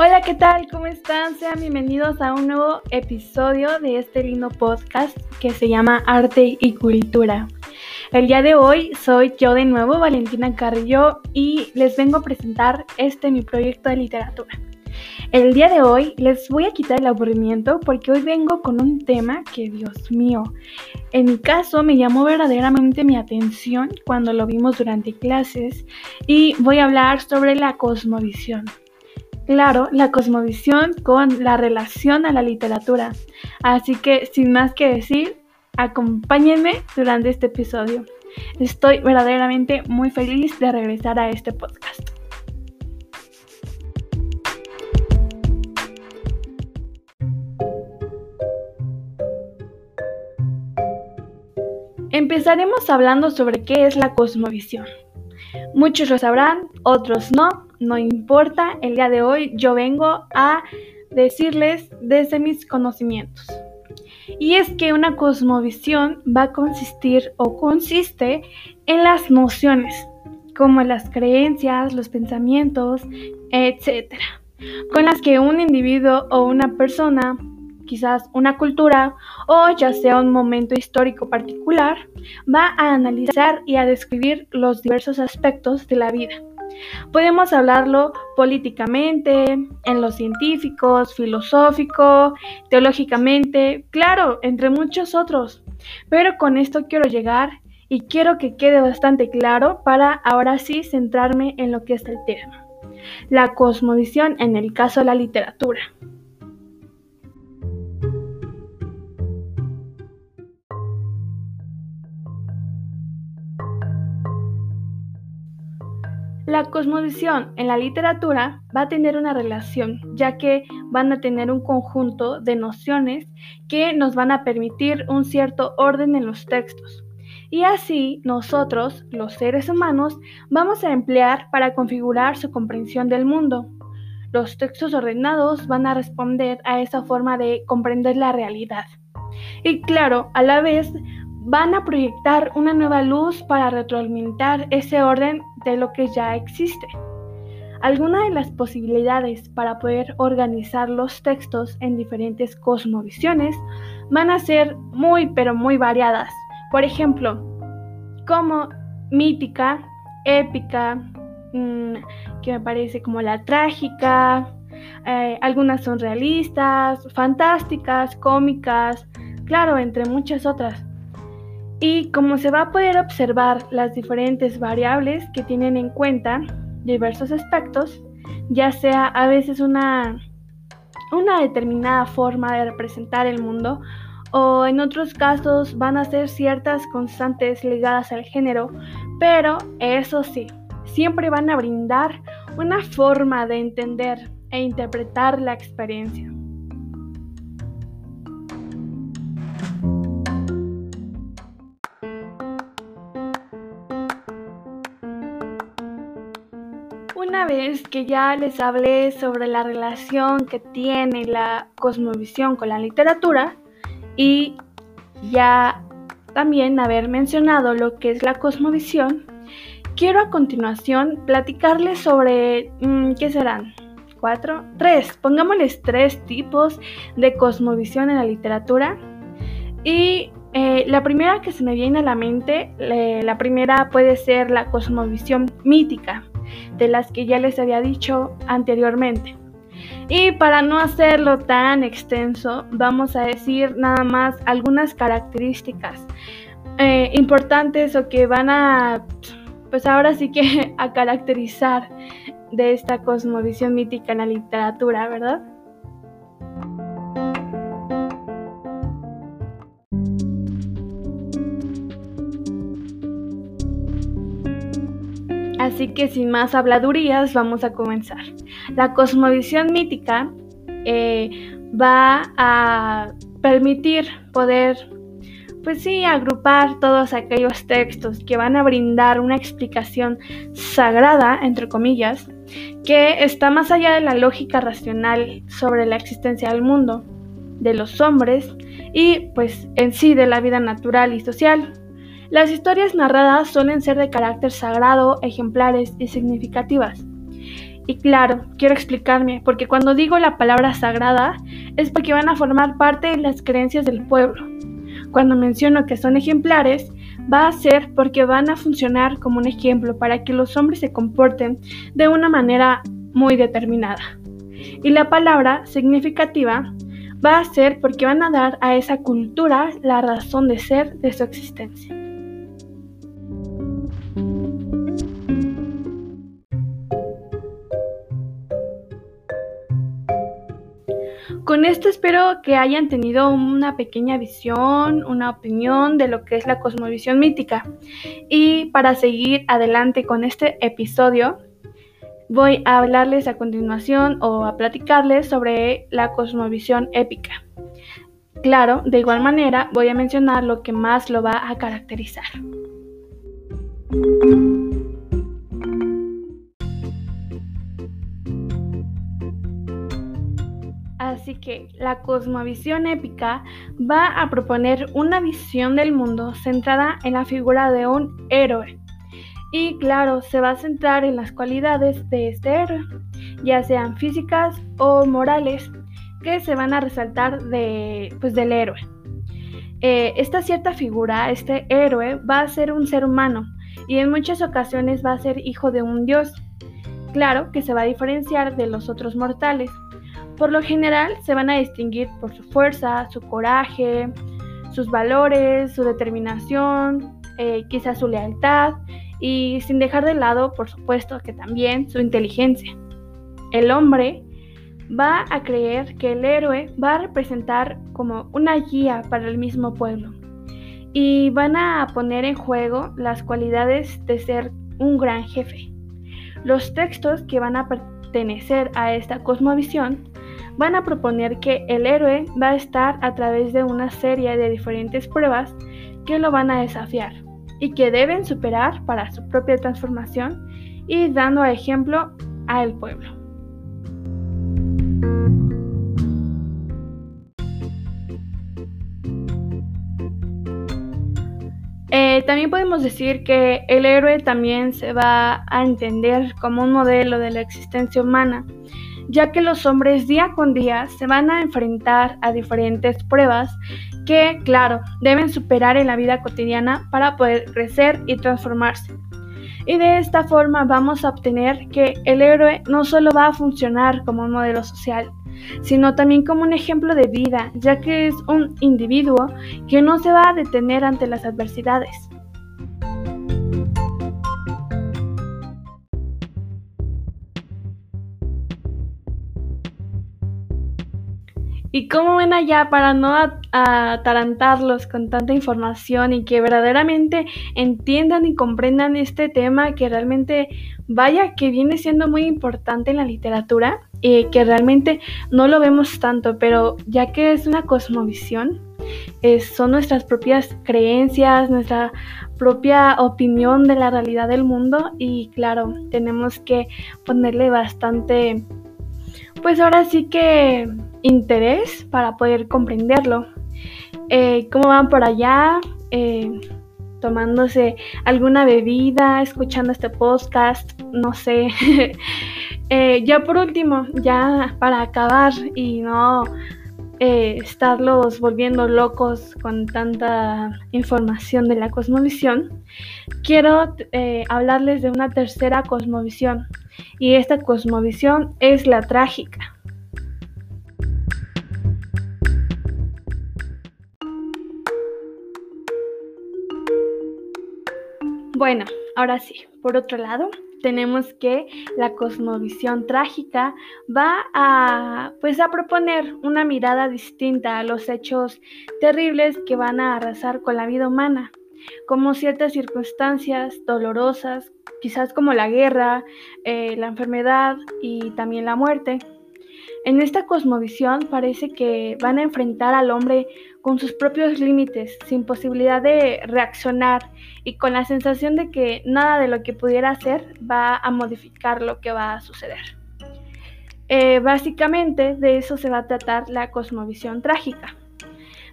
Hola, ¿qué tal? ¿Cómo están? Sean bienvenidos a un nuevo episodio de este lindo podcast que se llama Arte y Cultura. El día de hoy soy yo de nuevo, Valentina Carrillo, y les vengo a presentar este mi proyecto de literatura. El día de hoy les voy a quitar el aburrimiento porque hoy vengo con un tema que, Dios mío, en mi caso me llamó verdaderamente mi atención cuando lo vimos durante clases y voy a hablar sobre la cosmovisión. Claro, la cosmovisión con la relación a la literatura. Así que, sin más que decir, acompáñenme durante este episodio. Estoy verdaderamente muy feliz de regresar a este podcast. Empezaremos hablando sobre qué es la cosmovisión. Muchos lo sabrán, otros no, no importa. El día de hoy yo vengo a decirles desde mis conocimientos. Y es que una cosmovisión va a consistir o consiste en las nociones, como las creencias, los pensamientos, etc., con las que un individuo o una persona quizás una cultura o ya sea un momento histórico particular, va a analizar y a describir los diversos aspectos de la vida. Podemos hablarlo políticamente, en lo científico, filosófico, teológicamente, claro, entre muchos otros. Pero con esto quiero llegar y quiero que quede bastante claro para ahora sí centrarme en lo que es el tema. La cosmovisión en el caso de la literatura. La cosmovisión en la literatura va a tener una relación, ya que van a tener un conjunto de nociones que nos van a permitir un cierto orden en los textos. Y así nosotros, los seres humanos, vamos a emplear para configurar su comprensión del mundo. Los textos ordenados van a responder a esa forma de comprender la realidad. Y claro, a la vez van a proyectar una nueva luz para retroalimentar ese orden de lo que ya existe. Algunas de las posibilidades para poder organizar los textos en diferentes cosmovisiones van a ser muy pero muy variadas. Por ejemplo, como mítica, épica, mm, que me parece como la trágica, eh, algunas son realistas, fantásticas, cómicas, claro, entre muchas otras. Y como se va a poder observar las diferentes variables que tienen en cuenta diversos aspectos, ya sea a veces una, una determinada forma de representar el mundo o en otros casos van a ser ciertas constantes ligadas al género, pero eso sí, siempre van a brindar una forma de entender e interpretar la experiencia. Una vez que ya les hablé sobre la relación que tiene la cosmovisión con la literatura y ya también haber mencionado lo que es la cosmovisión, quiero a continuación platicarles sobre, mm, ¿qué serán? ¿Cuatro? Tres. Pongámosles tres tipos de cosmovisión en la literatura. Y eh, la primera que se me viene a la mente, la primera puede ser la cosmovisión mítica de las que ya les había dicho anteriormente. Y para no hacerlo tan extenso, vamos a decir nada más algunas características eh, importantes o que van a, pues ahora sí que a caracterizar de esta cosmovisión mítica en la literatura, ¿verdad? Así que sin más habladurías vamos a comenzar. La cosmovisión mítica eh, va a permitir poder, pues sí, agrupar todos aquellos textos que van a brindar una explicación sagrada, entre comillas, que está más allá de la lógica racional sobre la existencia del mundo, de los hombres y pues en sí de la vida natural y social. Las historias narradas suelen ser de carácter sagrado, ejemplares y significativas. Y claro, quiero explicarme, porque cuando digo la palabra sagrada es porque van a formar parte de las creencias del pueblo. Cuando menciono que son ejemplares, va a ser porque van a funcionar como un ejemplo para que los hombres se comporten de una manera muy determinada. Y la palabra significativa va a ser porque van a dar a esa cultura la razón de ser de su existencia. Con esto espero que hayan tenido una pequeña visión, una opinión de lo que es la cosmovisión mítica. Y para seguir adelante con este episodio, voy a hablarles a continuación o a platicarles sobre la cosmovisión épica. Claro, de igual manera voy a mencionar lo que más lo va a caracterizar. Así que la cosmovisión épica va a proponer una visión del mundo centrada en la figura de un héroe. Y claro, se va a centrar en las cualidades de este héroe, ya sean físicas o morales, que se van a resaltar de, pues, del héroe. Eh, esta cierta figura, este héroe, va a ser un ser humano y en muchas ocasiones va a ser hijo de un dios. Claro que se va a diferenciar de los otros mortales. Por lo general se van a distinguir por su fuerza, su coraje, sus valores, su determinación, eh, quizás su lealtad y sin dejar de lado, por supuesto, que también su inteligencia. El hombre va a creer que el héroe va a representar como una guía para el mismo pueblo y van a poner en juego las cualidades de ser un gran jefe. Los textos que van a pertenecer a esta cosmovisión van a proponer que el héroe va a estar a través de una serie de diferentes pruebas que lo van a desafiar y que deben superar para su propia transformación y dando ejemplo al pueblo. Eh, también podemos decir que el héroe también se va a entender como un modelo de la existencia humana ya que los hombres día con día se van a enfrentar a diferentes pruebas que, claro, deben superar en la vida cotidiana para poder crecer y transformarse. Y de esta forma vamos a obtener que el héroe no solo va a funcionar como un modelo social, sino también como un ejemplo de vida, ya que es un individuo que no se va a detener ante las adversidades. Y cómo ven allá para no atarantarlos con tanta información y que verdaderamente entiendan y comprendan este tema que realmente vaya que viene siendo muy importante en la literatura y que realmente no lo vemos tanto, pero ya que es una cosmovisión, son nuestras propias creencias, nuestra propia opinión de la realidad del mundo y claro, tenemos que ponerle bastante pues ahora sí que interés para poder comprenderlo. Eh, ¿Cómo van por allá? Eh, tomándose alguna bebida, escuchando este podcast, no sé. Eh, ya por último, ya para acabar y no estarlos volviendo locos con tanta información de la cosmovisión, quiero hablarles de una tercera cosmovisión y esta cosmovisión es la trágica. Bueno, ahora sí, por otro lado, tenemos que la cosmovisión trágica va a pues a proponer una mirada distinta a los hechos terribles que van a arrasar con la vida humana, como ciertas circunstancias dolorosas quizás como la guerra, eh, la enfermedad y también la muerte. En esta cosmovisión parece que van a enfrentar al hombre con sus propios límites, sin posibilidad de reaccionar y con la sensación de que nada de lo que pudiera hacer va a modificar lo que va a suceder. Eh, básicamente de eso se va a tratar la cosmovisión trágica.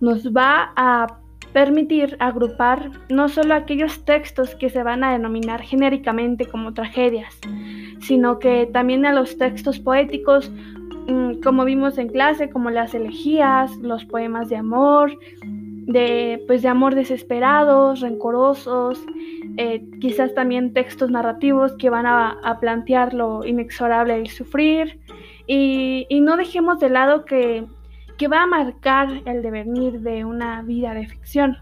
Nos va a permitir agrupar no solo aquellos textos que se van a denominar genéricamente como tragedias, sino que también a los textos poéticos, como vimos en clase, como las elegías, los poemas de amor, de, pues, de amor desesperados, rencorosos, eh, quizás también textos narrativos que van a, plantear lo inexorable del sufrir. Y, y no dejemos de lado que que va a marcar el devenir de una vida de ficción.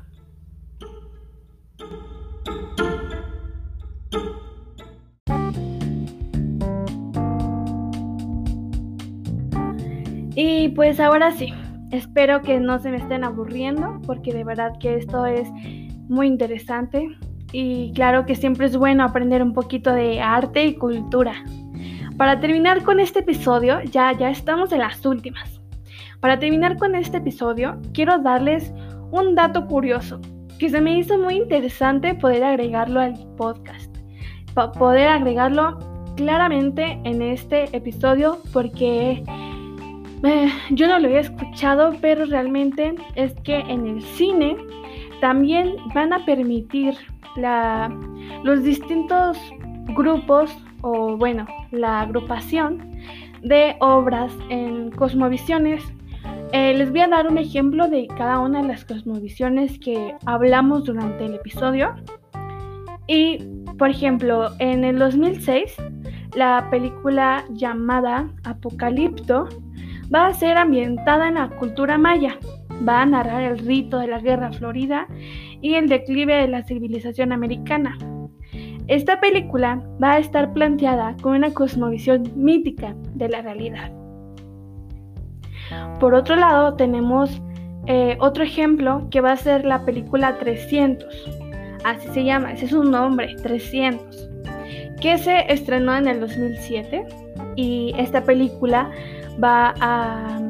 Y pues ahora sí, espero que no se me estén aburriendo porque de verdad que esto es muy interesante y claro que siempre es bueno aprender un poquito de arte y cultura. Para terminar con este episodio, ya, ya estamos en las últimas. Para terminar con este episodio, quiero darles un dato curioso que se me hizo muy interesante poder agregarlo al podcast. poder agregarlo claramente en este episodio porque eh, yo no lo había escuchado, pero realmente es que en el cine también van a permitir la, los distintos grupos o bueno, la agrupación de obras en cosmovisiones eh, les voy a dar un ejemplo de cada una de las cosmovisiones que hablamos durante el episodio. Y, por ejemplo, en el 2006, la película llamada Apocalipto va a ser ambientada en la cultura maya. Va a narrar el rito de la Guerra Florida y el declive de la civilización americana. Esta película va a estar planteada con una cosmovisión mítica de la realidad. Por otro lado, tenemos eh, otro ejemplo que va a ser la película 300. Así se llama, ese es un nombre, 300. Que se estrenó en el 2007 y esta película va a,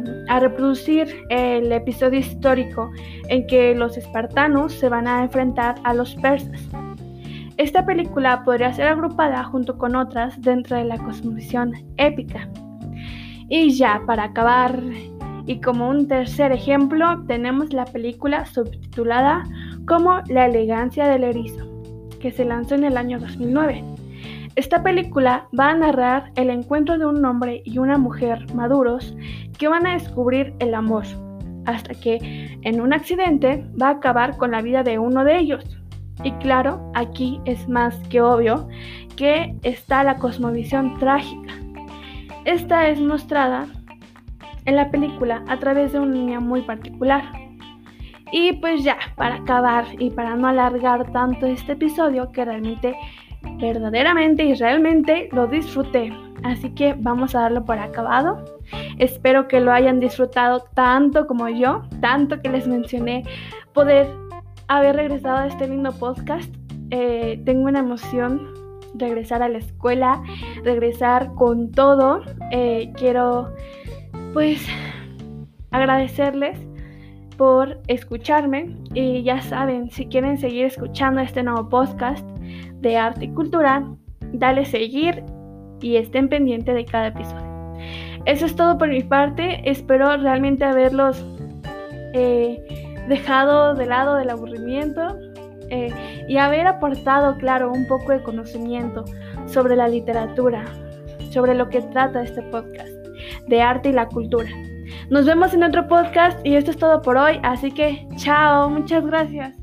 reproducir el episodio histórico en que los espartanos se van a enfrentar a los persas. Esta película podría ser agrupada junto con otras dentro de la cosmovisión épica. Y ya, para acabar y como un tercer ejemplo tenemos la película subtitulada como La elegancia del erizo, que se lanzó en el año 2009. Esta película va a narrar el encuentro de un hombre y una mujer maduros que van a descubrir el amor, hasta que en un accidente va a acabar con la vida de uno de ellos. Y claro, aquí es más que obvio que está la cosmovisión trágica. Esta es mostrada en la película a través de una línea muy particular. Y pues ya, para acabar y para no alargar tanto este episodio que realmente, verdaderamente y realmente lo disfruté. Así que vamos a darlo por acabado. Espero que lo hayan disfrutado tanto como yo, tanto que les mencioné poder haber regresado a este lindo podcast. Eh, tengo una emoción regresar a la escuela, regresar con todo. Eh, quiero pues agradecerles por escucharme y ya saben, si quieren seguir escuchando este nuevo podcast de arte y cultura, dale seguir y estén pendientes de cada episodio. Eso es todo por mi parte, espero realmente haberlos eh, dejado de lado del aburrimiento eh, y haber aportado, claro, un poco de conocimiento sobre la literatura, sobre lo que trata este podcast de arte y la cultura. Nos vemos en otro podcast y esto es todo por hoy, así que chao, muchas gracias.